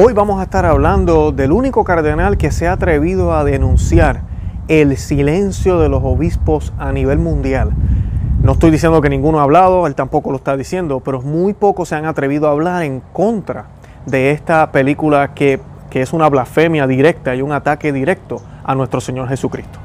Hoy vamos a estar hablando del único cardenal que se ha atrevido a denunciar el silencio de los obispos a nivel mundial. No estoy diciendo que ninguno ha hablado, él tampoco lo está diciendo, pero muy pocos se han atrevido a hablar en contra de esta película que, que es una blasfemia directa y un ataque directo a nuestro Señor Jesucristo.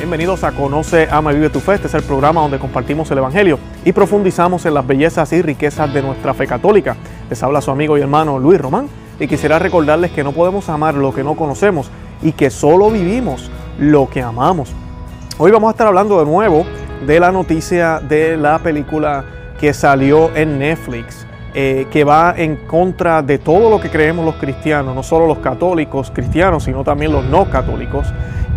Bienvenidos a Conoce, Ama y Vive tu Fe. Este es el programa donde compartimos el Evangelio y profundizamos en las bellezas y riquezas de nuestra fe católica. Les habla su amigo y hermano Luis Román y quisiera recordarles que no podemos amar lo que no conocemos y que solo vivimos lo que amamos. Hoy vamos a estar hablando de nuevo de la noticia de la película que salió en Netflix. Eh, que va en contra de todo lo que creemos los cristianos, no solo los católicos cristianos, sino también los no católicos.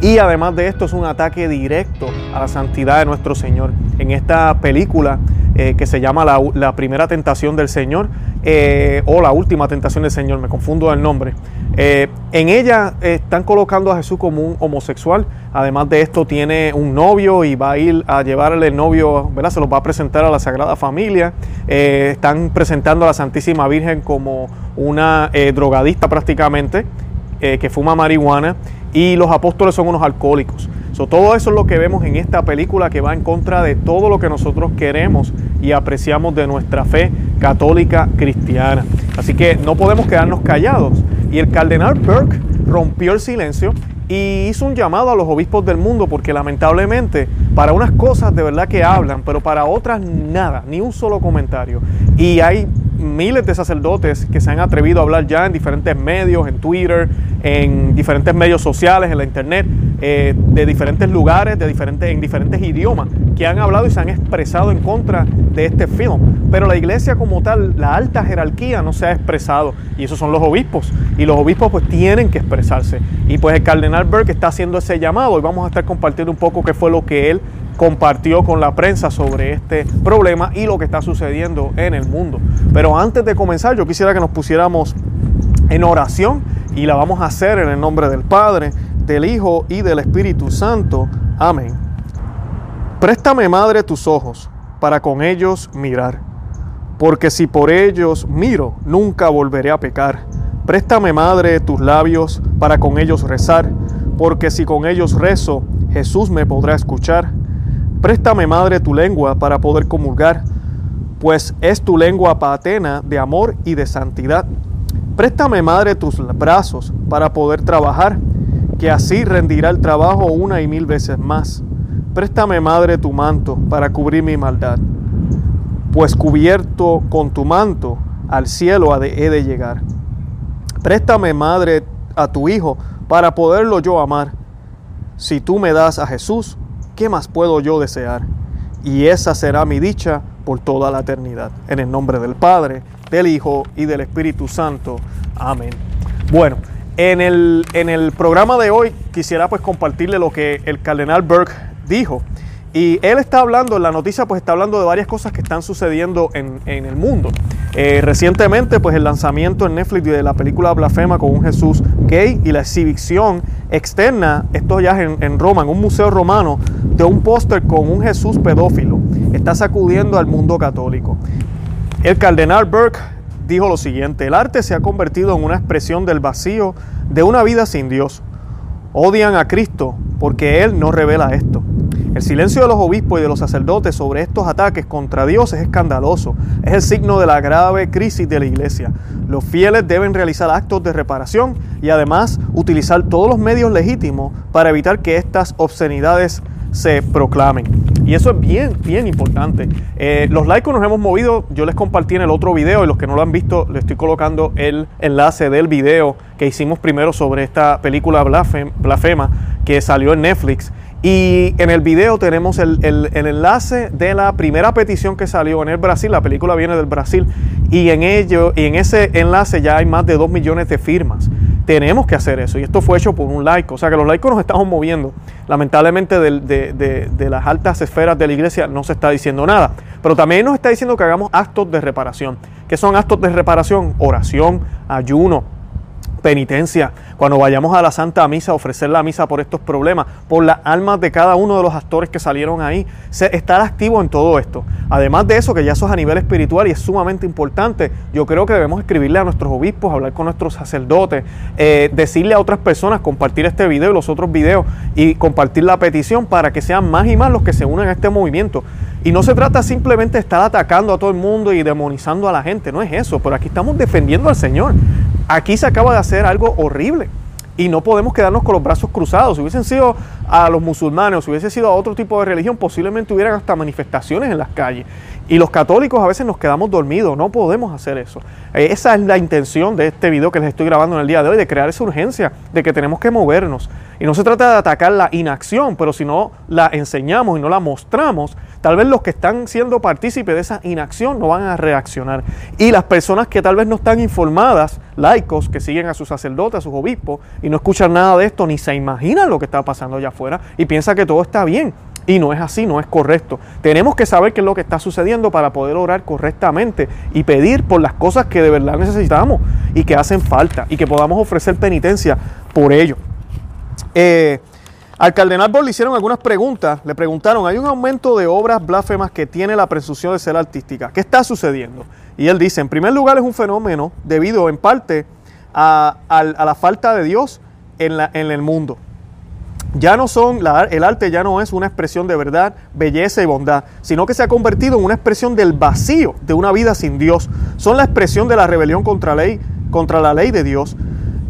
Y además de esto es un ataque directo a la santidad de nuestro Señor. En esta película eh, que se llama la, primera tentación del Señor eh, o la última tentación del Señor, me confundo el nombre. Eh, en ella están colocando a Jesús como un homosexual. Además de esto tiene un novio y va a ir a llevarle el novio, ¿verdad? Se los va a presentar a la Sagrada Familia. están presentando a la Santísima Virgen como una drogadista prácticamente, que fuma marihuana y los apóstoles son unos alcohólicos. todo eso es lo que vemos en esta película que va en contra de todo lo que nosotros queremos y apreciamos de nuestra fe católica cristiana. Así que no podemos quedarnos callados. Y el cardenal Burke rompió el silencio y hizo un llamado a los obispos del mundo porque lamentablemente para unas cosas de verdad que hablan, pero para otras nada, ni un solo comentario. Y hay miles de sacerdotes que se han atrevido a hablar ya en diferentes medios, en Twitter, en diferentes medios sociales, en la internet, eh, de diferentes lugares, de diferentes, en diferentes idiomas, que han hablado y se han expresado en contra de este film. Pero la iglesia como tal, la alta jerarquía no se ha expresado y esos son los obispos. Y los obispos pues tienen que expresarse. Y pues el cardenal Burke está haciendo ese llamado y vamos a estar compartiendo un poco qué fue lo que él compartió con la prensa sobre este problema y lo que está sucediendo en el mundo. Pero antes de comenzar, yo quisiera que nos pusiéramos en oración y la vamos a hacer en el nombre del Padre, del Hijo y del Espíritu Santo. Amén. Préstame, Madre, tus ojos para con ellos mirar, porque si por ellos miro, nunca volveré a pecar. Préstame, Madre, tus labios para con ellos rezar, porque si con ellos rezo, Jesús me podrá escuchar. Préstame, Madre, tu lengua para poder comulgar, pues es tu lengua patena de amor y de santidad. Préstame, Madre, tus brazos para poder trabajar, que así rendirá el trabajo una y mil veces más. Préstame, Madre, tu manto para cubrir mi maldad, pues cubierto con tu manto al cielo he de llegar. Préstame, Madre, a tu Hijo para poderlo yo amar. Si tú me das a Jesús, ¿qué más puedo yo desear? Y esa será mi dicha por toda la eternidad. En el nombre del Padre, del Hijo y del Espíritu Santo. Amén. Bueno, en el, en el programa de hoy quisiera pues compartirle lo que el cardenal Burke dijo. Y él está hablando, en la noticia pues está hablando de varias cosas que están sucediendo en, en el mundo. Eh, recientemente pues el lanzamiento en Netflix de la película Blasfema con un Jesús gay y la exhibición externa, esto ya en, en Roma, en un museo romano, de un póster con un Jesús pedófilo. Está sacudiendo al mundo católico. El cardenal Burke dijo lo siguiente, el arte se ha convertido en una expresión del vacío de una vida sin Dios. Odian a Cristo porque Él no revela esto. El silencio de los obispos y de los sacerdotes sobre estos ataques contra Dios es escandaloso. Es el signo de la grave crisis de la iglesia. Los fieles deben realizar actos de reparación y además utilizar todos los medios legítimos para evitar que estas obscenidades se proclamen. Y eso es bien, bien importante. Eh, los laicos nos hemos movido, yo les compartí en el otro video y los que no lo han visto, les estoy colocando el enlace del video que hicimos primero sobre esta película Blasfema que salió en Netflix. Y en el video tenemos el, enlace de la primera petición que salió en el Brasil. La película viene del Brasil. Y en ello, y en ese enlace ya hay más de 2 millones de firmas. Tenemos que hacer eso. Y esto fue hecho por un laico. O sea que los laicos nos estamos moviendo. Lamentablemente de, de las altas esferas de la iglesia no se está diciendo nada. Pero también nos está diciendo que hagamos actos de reparación. ¿Qué son actos de reparación? Oración, ayuno, penitencia, cuando vayamos a la Santa Misa, ofrecer la misa por estos problemas, por las almas de cada uno de los actores que salieron ahí, estar activo en todo esto. Además de eso, que ya eso es a nivel espiritual y es sumamente importante, yo creo que debemos escribirle a nuestros obispos, hablar con nuestros sacerdotes, eh, decirle a otras personas, compartir este video y los otros videos y compartir la petición para que sean más y más los que se unan a este movimiento. Y no se trata simplemente de estar atacando a todo el mundo y demonizando a la gente, no es eso, pero aquí estamos defendiendo al Señor. Aquí se acaba de hacer algo horrible y no podemos quedarnos con los brazos cruzados. Si hubiesen sido a los musulmanes o si hubiese sido a otro tipo de religión, posiblemente hubieran hasta manifestaciones en las calles. Y los católicos a veces nos quedamos dormidos, no podemos hacer eso. Eh, esa es la intención de este video que les estoy grabando en el día de hoy, de crear esa urgencia de que tenemos que movernos. Y no se trata de atacar la inacción, pero si no la enseñamos y no la mostramos, tal vez los que están siendo partícipes de esa inacción no van a reaccionar. Y las personas que tal vez no están informadas, laicos, que siguen a sus sacerdotes, a sus obispos, y no escuchan nada de esto, ni se imaginan lo que está pasando allá afuera, y piensan que todo está bien. Y no es así, no es correcto. Tenemos que saber qué es lo que está sucediendo para poder orar correctamente y pedir por las cosas que de verdad necesitamos y que hacen falta y que podamos ofrecer penitencia por ello. Eh, al cardenal Boll le hicieron algunas preguntas. Le preguntaron, hay un aumento de obras blasfemas que tiene la presunción de ser artística. ¿Qué está sucediendo? Y él dice, en primer lugar es un fenómeno debido en parte a, la falta de Dios en el mundo. Ya no son, el arte ya no es una expresión de verdad, belleza y bondad, sino que se ha convertido en una expresión del vacío de una vida sin Dios. Son la expresión de la rebelión contra, ley, contra la ley de Dios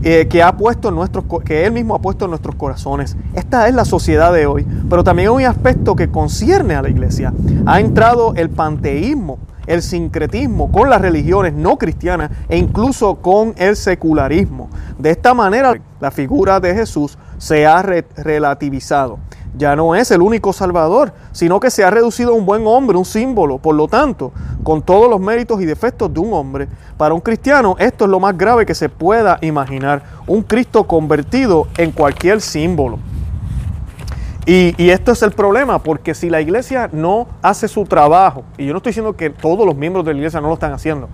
eh, que, ha puesto nuestros, que Él mismo ha puesto en nuestros corazones. Esta es la sociedad de hoy, pero también hay un aspecto que concierne a la iglesia. Ha entrado el panteísmo, el sincretismo con las religiones no cristianas e incluso con el secularismo. De esta manera, la figura de Jesús se ha relativizado ya no es el único Salvador, sino que se ha reducido a un buen hombre, un símbolo. Por lo tanto, con todos los méritos y defectos de un hombre, para un cristiano esto es lo más grave que se pueda imaginar. Un Cristo convertido en cualquier símbolo. Y, y, esto es el problema, porque si la iglesia no hace su trabajo, y yo no estoy diciendo que todos los miembros de la iglesia no lo están haciendo,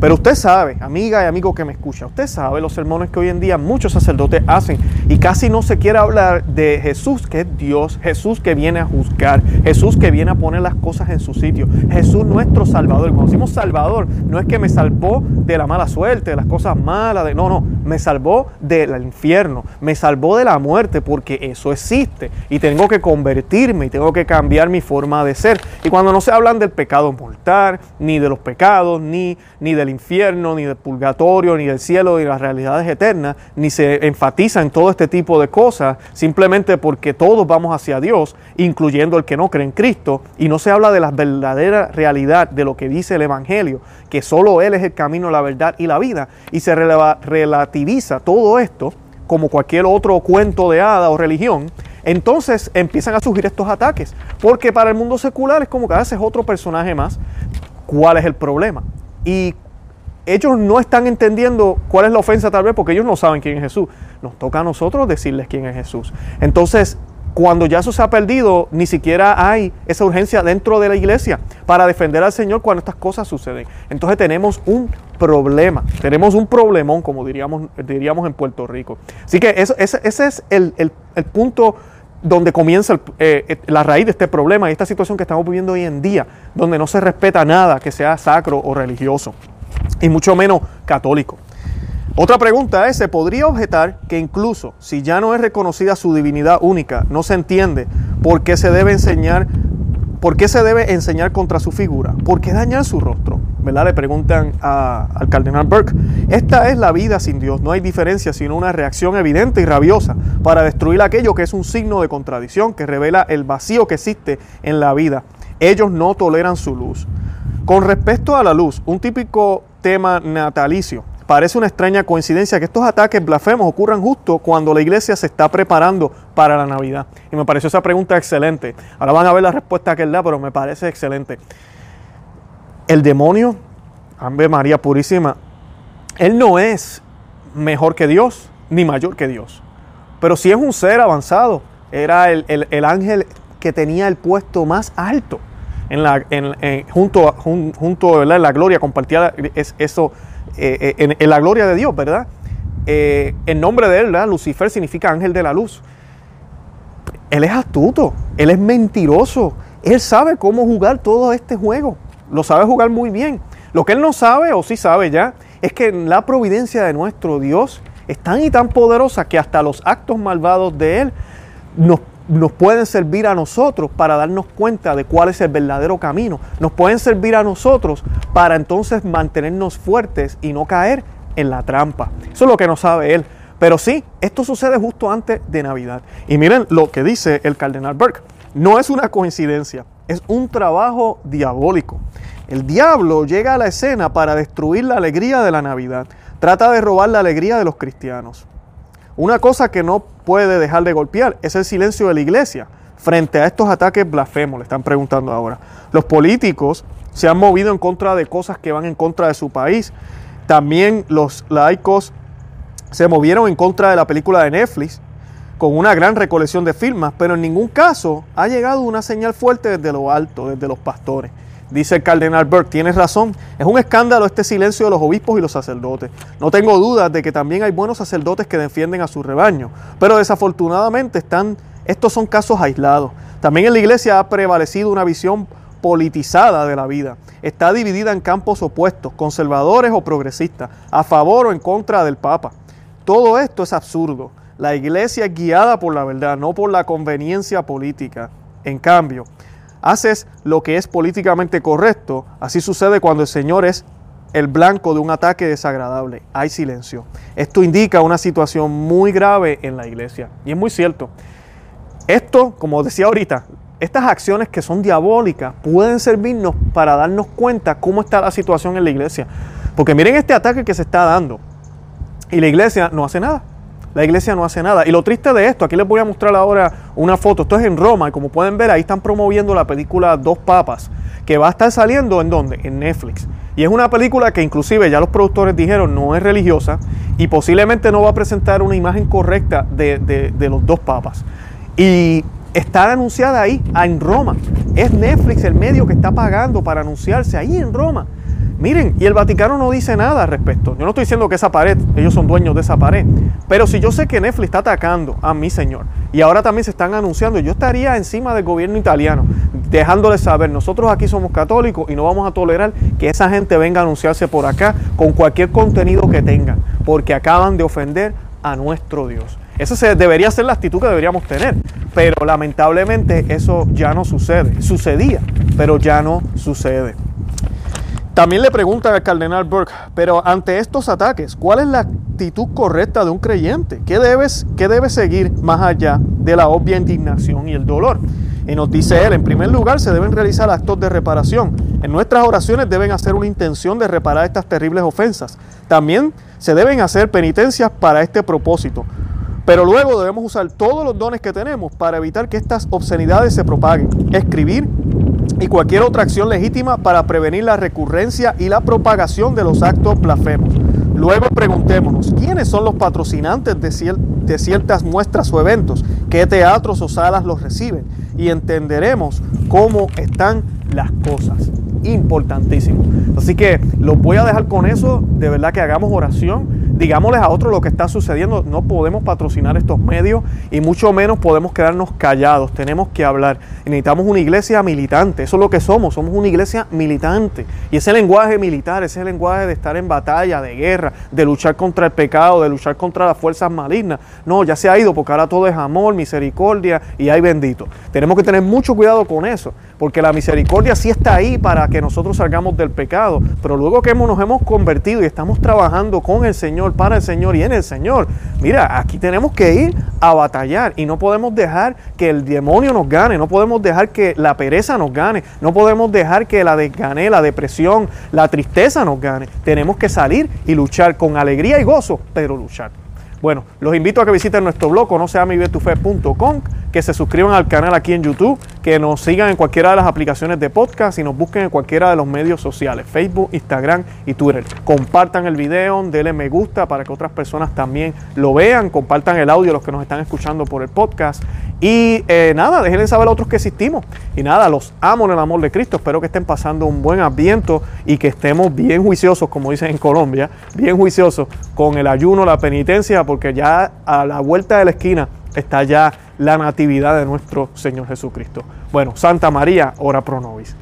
pero usted sabe, amiga y amigo que me escucha, usted sabe los sermones que hoy en día muchos sacerdotes hacen y casi no se quiere hablar de Jesús que es Dios, Jesús que viene a juzgar, Jesús que viene a poner las cosas en su sitio, Jesús nuestro Salvador. Cuando decimos Salvador, no es que me salvó de la mala suerte, de las cosas malas, de, no, no, me salvó del infierno, me salvó de la muerte porque eso existe y tengo que convertirme y tengo que cambiar mi forma de ser. Y cuando no se hablan del pecado mortal, ni de los pecados, ni, ni del infierno, ni del purgatorio, ni del cielo, ni las realidades eternas, ni se enfatiza en todo este tipo de cosas, simplemente porque todos vamos hacia Dios, incluyendo el que no cree en Cristo, y no se habla de la verdadera realidad de lo que dice el Evangelio, que solo Él es el camino, la verdad y la vida, y se relativiza todo esto como cualquier otro cuento de hada o religión, entonces empiezan a surgir estos ataques, porque para el mundo secular es como que haces otro personaje más. ¿Cuál es el problema? Y ellos no están entendiendo cuál es la ofensa tal vez porque ellos no saben quién es Jesús. Nos toca a nosotros decirles quién es Jesús. Entonces, cuando ya eso se ha perdido, ni siquiera hay esa urgencia dentro de la iglesia para defender al Señor cuando estas cosas suceden. Entonces tenemos un problema, tenemos un problemón, como diríamos, diríamos en Puerto Rico. Así que eso, ese, es el, punto donde comienza eh, eh, la raíz de este problema y esta situación que estamos viviendo hoy en día, donde no se respeta nada que sea sacro o religioso y mucho menos católico. Otra pregunta es, ¿se podría objetar que incluso si ya no es reconocida su divinidad única, no se entiende por qué se debe enseñar, por qué se debe enseñar contra su figura? ¿Por qué dañar su rostro? ¿Verdad? Le preguntan al cardenal Burke. Esta es la vida sin Dios. No hay diferencia sino una reacción evidente y rabiosa para destruir aquello que es un signo de contradicción, que revela el vacío que existe en la vida. Ellos no toleran su luz. Con respecto a la luz, un típico tema natalicio, parece una extraña coincidencia que estos ataques blasfemos ocurran justo cuando la iglesia se está preparando para la Navidad. Y me pareció esa pregunta excelente. Ahora van a ver la respuesta que él da, pero me parece excelente. El demonio, Ave María Purísima, él no es mejor que Dios ni mayor que Dios. Pero sí es un ser avanzado. Era el ángel que tenía el puesto más alto en la, en, junto, junto en la gloria, compartía es, eso eh, eh, en, la gloria de Dios, ¿verdad? eh, el nombre de él, Lucifer, significa ángel de la luz. Él es astuto, él es mentiroso, él sabe cómo jugar todo este juego, lo sabe jugar muy bien. Lo que él no sabe, o sí sabe ya, es que la providencia de nuestro Dios es tan y tan poderosa que hasta los actos malvados de él nos nos pueden servir a nosotros para darnos cuenta de cuál es el verdadero camino. Nos pueden servir a nosotros para entonces mantenernos fuertes y no caer en la trampa. Eso es lo que no sabe él. Pero sí, esto sucede justo antes de Navidad. Y miren lo que dice el cardenal Burke. No es una coincidencia, es un trabajo diabólico. El diablo llega a la escena para destruir la alegría de la Navidad. Trata de robar la alegría de los cristianos. Una cosa que no puede dejar de golpear es el silencio de la iglesia frente a estos ataques blasfemos, le están preguntando ahora. Los políticos se han movido en contra de cosas que van en contra de su país. También los laicos se movieron en contra de la película de Netflix con una gran recolección de firmas, pero en ningún caso ha llegado una señal fuerte desde lo alto, desde los pastores. Dice el cardenal Burke, tienes razón, es un escándalo este silencio de los obispos y los sacerdotes. No tengo dudas de que también hay buenos sacerdotes que defienden a su rebaño, pero desafortunadamente están, estos son casos aislados. También en la iglesia ha prevalecido una visión politizada de la vida. Está dividida en campos opuestos, conservadores o progresistas, a favor o en contra del Papa. Todo esto es absurdo. La iglesia es guiada por la verdad, no por la conveniencia política. En cambio, haces lo que es políticamente correcto, así sucede cuando el Señor es el blanco de un ataque desagradable. Hay silencio. Esto indica una situación muy grave en la iglesia. Y es muy cierto. Esto, como decía ahorita, estas acciones que son diabólicas pueden servirnos para darnos cuenta cómo está la situación en la iglesia. Porque miren este ataque que se está dando. Y la iglesia no hace nada. La iglesia no hace nada. Y lo triste de esto, aquí les voy a mostrar ahora una foto. Esto es en Roma y como pueden ver ahí están promoviendo la película Dos Papas, que va a estar saliendo en dónde? En Netflix. Y es una película que inclusive ya los productores dijeron no es religiosa y posiblemente no va a presentar una imagen correcta de, de los dos papas. Y está anunciada ahí, en Roma. Es Netflix el medio que está pagando para anunciarse ahí en Roma. Miren, y el Vaticano no dice nada al respecto. Yo no estoy diciendo que esa pared, ellos son dueños de esa pared. Pero si yo sé que Netflix está atacando a mi señor y ahora también se están anunciando, yo estaría encima del gobierno italiano, dejándoles saber, nosotros aquí somos católicos y no vamos a tolerar que esa gente venga a anunciarse por acá con cualquier contenido que tengan, porque acaban de ofender a nuestro Dios. Esa debería ser la actitud que deberíamos tener, pero lamentablemente eso ya no sucede. Sucedía, pero ya no sucede. También le pregunta al cardenal Burke, pero ante estos ataques, ¿cuál es la actitud correcta de un creyente? ¿Qué, debes, ¿Qué debe seguir más allá de la obvia indignación y el dolor? Y nos dice él, en primer lugar, se deben realizar actos de reparación. En nuestras oraciones deben hacer una intención de reparar estas terribles ofensas. También se deben hacer penitencias para este propósito. Pero luego debemos usar todos los dones que tenemos para evitar que estas obscenidades se propaguen. Escribir, y cualquier otra acción legítima para prevenir la recurrencia y la propagación de los actos blasfemos. Luego preguntémonos, ¿quiénes son los patrocinantes de, de, ciertas muestras o eventos? ¿Qué teatros o salas los reciben? Y entenderemos cómo están las cosas. Importantísimo. Así que los voy a dejar con eso. De verdad que hagamos oración digámosles a otros lo que está sucediendo. No podemos patrocinar estos medios y mucho menos podemos quedarnos callados. Tenemos que hablar. necesitamos una iglesia militante. Eso es lo que somos. Somos una iglesia militante. Y ese lenguaje militar, ese lenguaje de estar en batalla, de guerra, de luchar contra el pecado, de luchar contra las fuerzas malignas. No, ya se ha ido porque ahora todo es amor, misericordia y hay bendito. Tenemos que tener mucho cuidado con eso porque la misericordia sí está ahí para que nosotros salgamos del pecado, pero luego que nos hemos convertido y estamos trabajando con el Señor, para el Señor y en el Señor, mira, aquí tenemos que ir a batallar y no podemos dejar que el demonio nos gane, no podemos dejar que la pereza nos gane, no podemos dejar que la desgane, la depresión, la tristeza nos gane. Tenemos que salir y luchar con alegría y gozo, pero luchar. Bueno, los invito a que visiten nuestro blog, no que se suscriban al canal aquí en YouTube, que nos sigan en cualquiera de las aplicaciones de podcast y nos busquen en cualquiera de los medios sociales, Facebook, Instagram y Twitter. Compartan el video, denle me gusta para que otras personas también lo vean, compartan el audio los que nos están escuchando por el podcast. Y eh, nada, déjenle saber a otros que existimos. Y nada, los amo en el amor de Cristo. Espero que estén pasando un buen ambiente y que estemos bien juiciosos, como dicen en Colombia, bien juiciosos con el ayuno, la penitencia, porque ya a la vuelta de la esquina está ya la natividad de nuestro Señor Jesucristo. Bueno, Santa María, ora pro nobis.